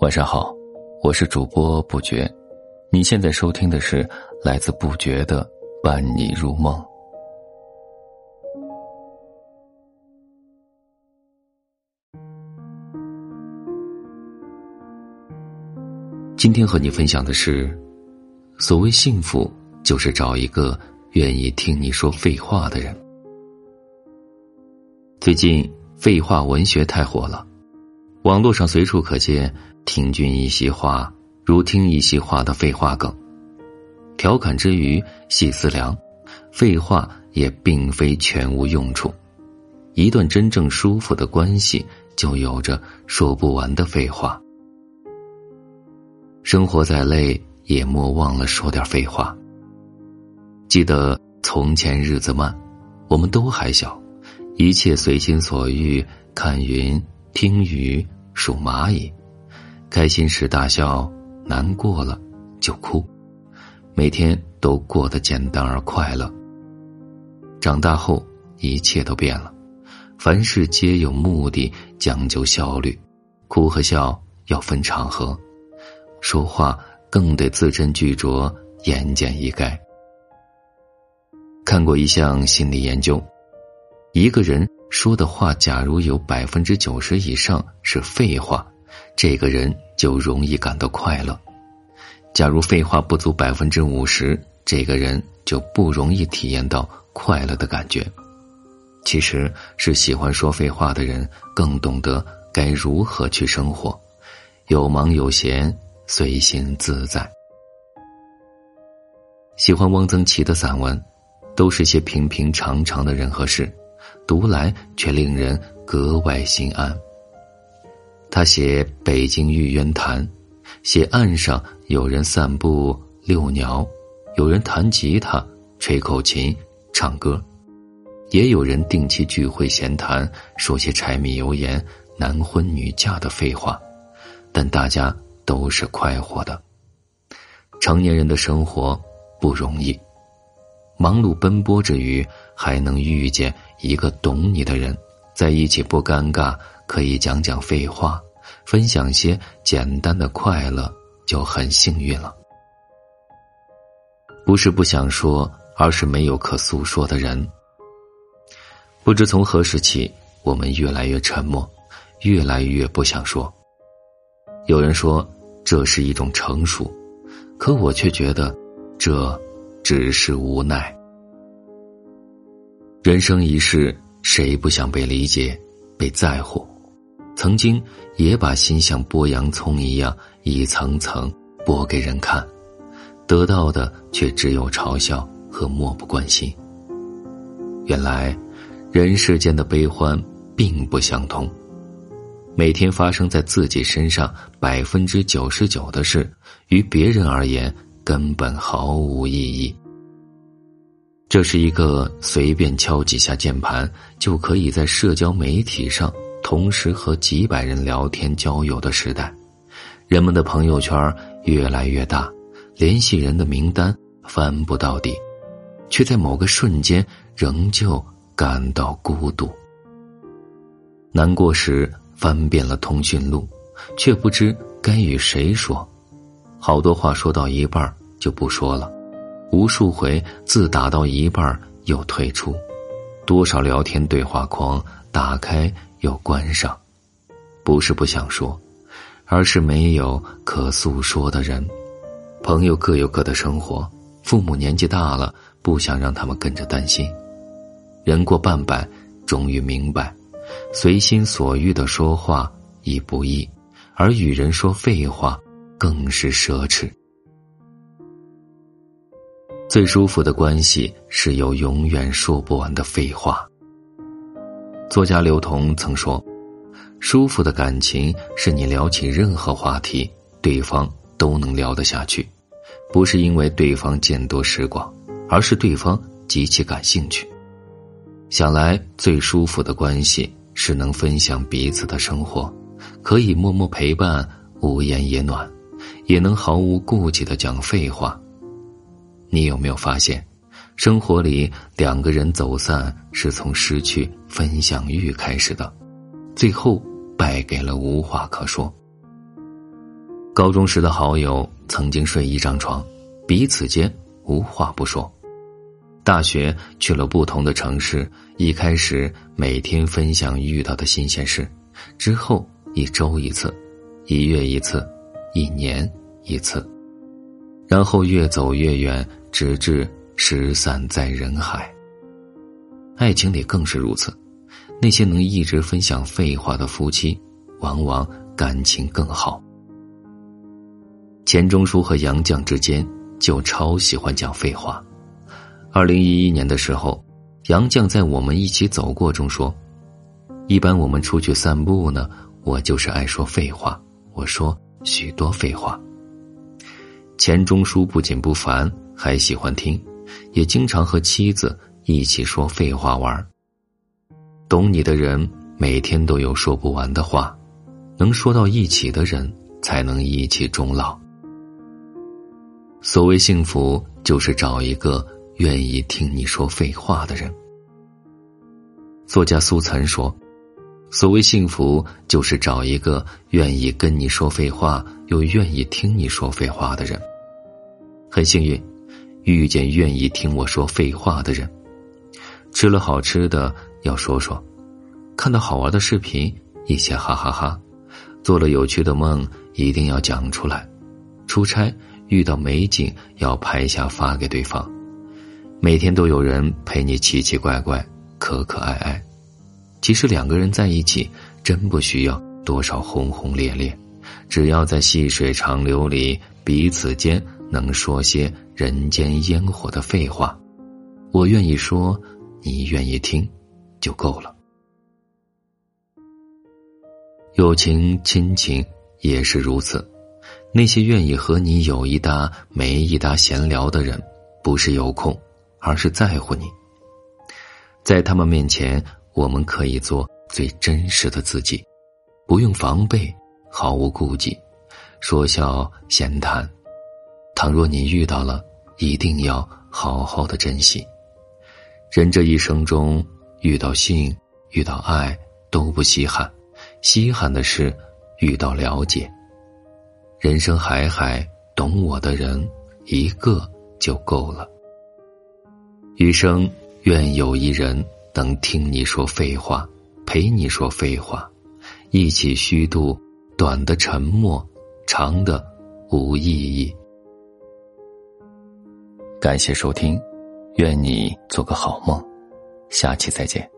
晚上好，我是主播不觉，你现在收听的是来自不觉的伴你入梦。今天和你分享的是，所谓幸福，就是找一个愿意听你说废话的人。最近废话文学太火了，网络上随处可见“听君一席话，如听一席话”的废话梗。调侃之余细思量，废话也并非全无用处。一段真正舒服的关系，就有着说不完的废话。生活再累，也莫忘了说点废话。记得从前日子慢，我们都还小，一切随心所欲，看云、听雨、数蚂蚁，开心时大笑，难过了就哭，每天都过得简单而快乐。长大后，一切都变了，凡事皆有目的，讲究效率，哭和笑要分场合。说话更得字斟句酌、言简意赅。看过一项心理研究，一个人说的话，假如有百分之九十以上是废话，这个人就容易感到快乐；假如废话不足百分之五十，这个人就不容易体验到快乐的感觉。其实是喜欢说废话的人更懂得该如何去生活，有忙有闲。随心自在。喜欢汪曾祺的散文，都是些平平常常的人和事，读来却令人格外心安。他写北京玉渊潭，写岸上有人散步遛鸟，有人弹吉他、吹口琴、唱歌，也有人定期聚会闲谈，说些柴米油盐、男婚女嫁的废话，但大家。都是快活的。成年人的生活不容易，忙碌奔波之余，还能遇见一个懂你的人，在一起不尴尬，可以讲讲废话，分享些简单的快乐，就很幸运了。不是不想说，而是没有可诉说的人。不知从何时起，我们越来越沉默，越来越不想说。有人说这是一种成熟，可我却觉得这只是无奈。人生一世，谁不想被理解、被在乎？曾经也把心像剥洋葱一样一层层剥给人看，得到的却只有嘲笑和漠不关心。原来，人世间的悲欢并不相同。每天发生在自己身上百分之九十九的事，于别人而言根本毫无意义。这是一个随便敲几下键盘就可以在社交媒体上同时和几百人聊天交友的时代，人们的朋友圈越来越大，联系人的名单翻不到底，却在某个瞬间仍旧感到孤独。难过时。翻遍了通讯录，却不知该与谁说。好多话说到一半就不说了，无数回字打到一半又退出，多少聊天对话框打开又关上。不是不想说，而是没有可诉说的人。朋友各有各的生活，父母年纪大了，不想让他们跟着担心。人过半百，终于明白。随心所欲的说话已不易，而与人说废话更是奢侈。最舒服的关系是有永远说不完的废话。作家刘同曾说：“舒服的感情是你聊起任何话题，对方都能聊得下去，不是因为对方见多识广，而是对方极其感兴趣。”想来最舒服的关系。是能分享彼此的生活，可以默默陪伴，无言也暖，也能毫无顾忌的讲废话。你有没有发现，生活里两个人走散是从失去分享欲开始的，最后败给了无话可说。高中时的好友曾经睡一张床，彼此间无话不说。大学去了不同的城市，一开始每天分享遇到的新鲜事，之后一周一次，一月一次，一年一次，然后越走越远，直至失散在人海。爱情里更是如此，那些能一直分享废话的夫妻，往往感情更好。钱钟书和杨绛之间就超喜欢讲废话。二零一一年的时候，杨绛在《我们一起走过》中说：“一般我们出去散步呢，我就是爱说废话，我说许多废话。”钱钟书不仅不烦，还喜欢听，也经常和妻子一起说废话玩。懂你的人每天都有说不完的话，能说到一起的人才能一起终老。所谓幸福，就是找一个愿意听你说废话的人。作家苏岑说：“所谓幸福，就是找一个愿意跟你说废话又愿意听你说废话的人。”很幸运，遇见愿意听我说废话的人。吃了好吃的要说说，看到好玩的视频一起哈哈哈，做了有趣的梦一定要讲出来，出差。遇到美景要拍下发给对方，每天都有人陪你奇奇怪怪、可可爱爱。其实两个人在一起，真不需要多少轰轰烈烈，只要在细水长流里，彼此间能说些人间烟火的废话，我愿意说，你愿意听，就够了。友情、亲情也是如此。那些愿意和你有一搭没一搭闲聊的人，不是有空，而是在乎你。在他们面前，我们可以做最真实的自己，不用防备，毫无顾忌，说笑闲谈。倘若你遇到了，一定要好好的珍惜。人这一生中，遇到性、遇到爱都不稀罕，稀罕的是遇到了解。人生海海，懂我的人一个就够了。余生愿有一人能听你说废话，陪你说废话，一起虚度短的沉默，长的无意义。感谢收听，愿你做个好梦，下期再见。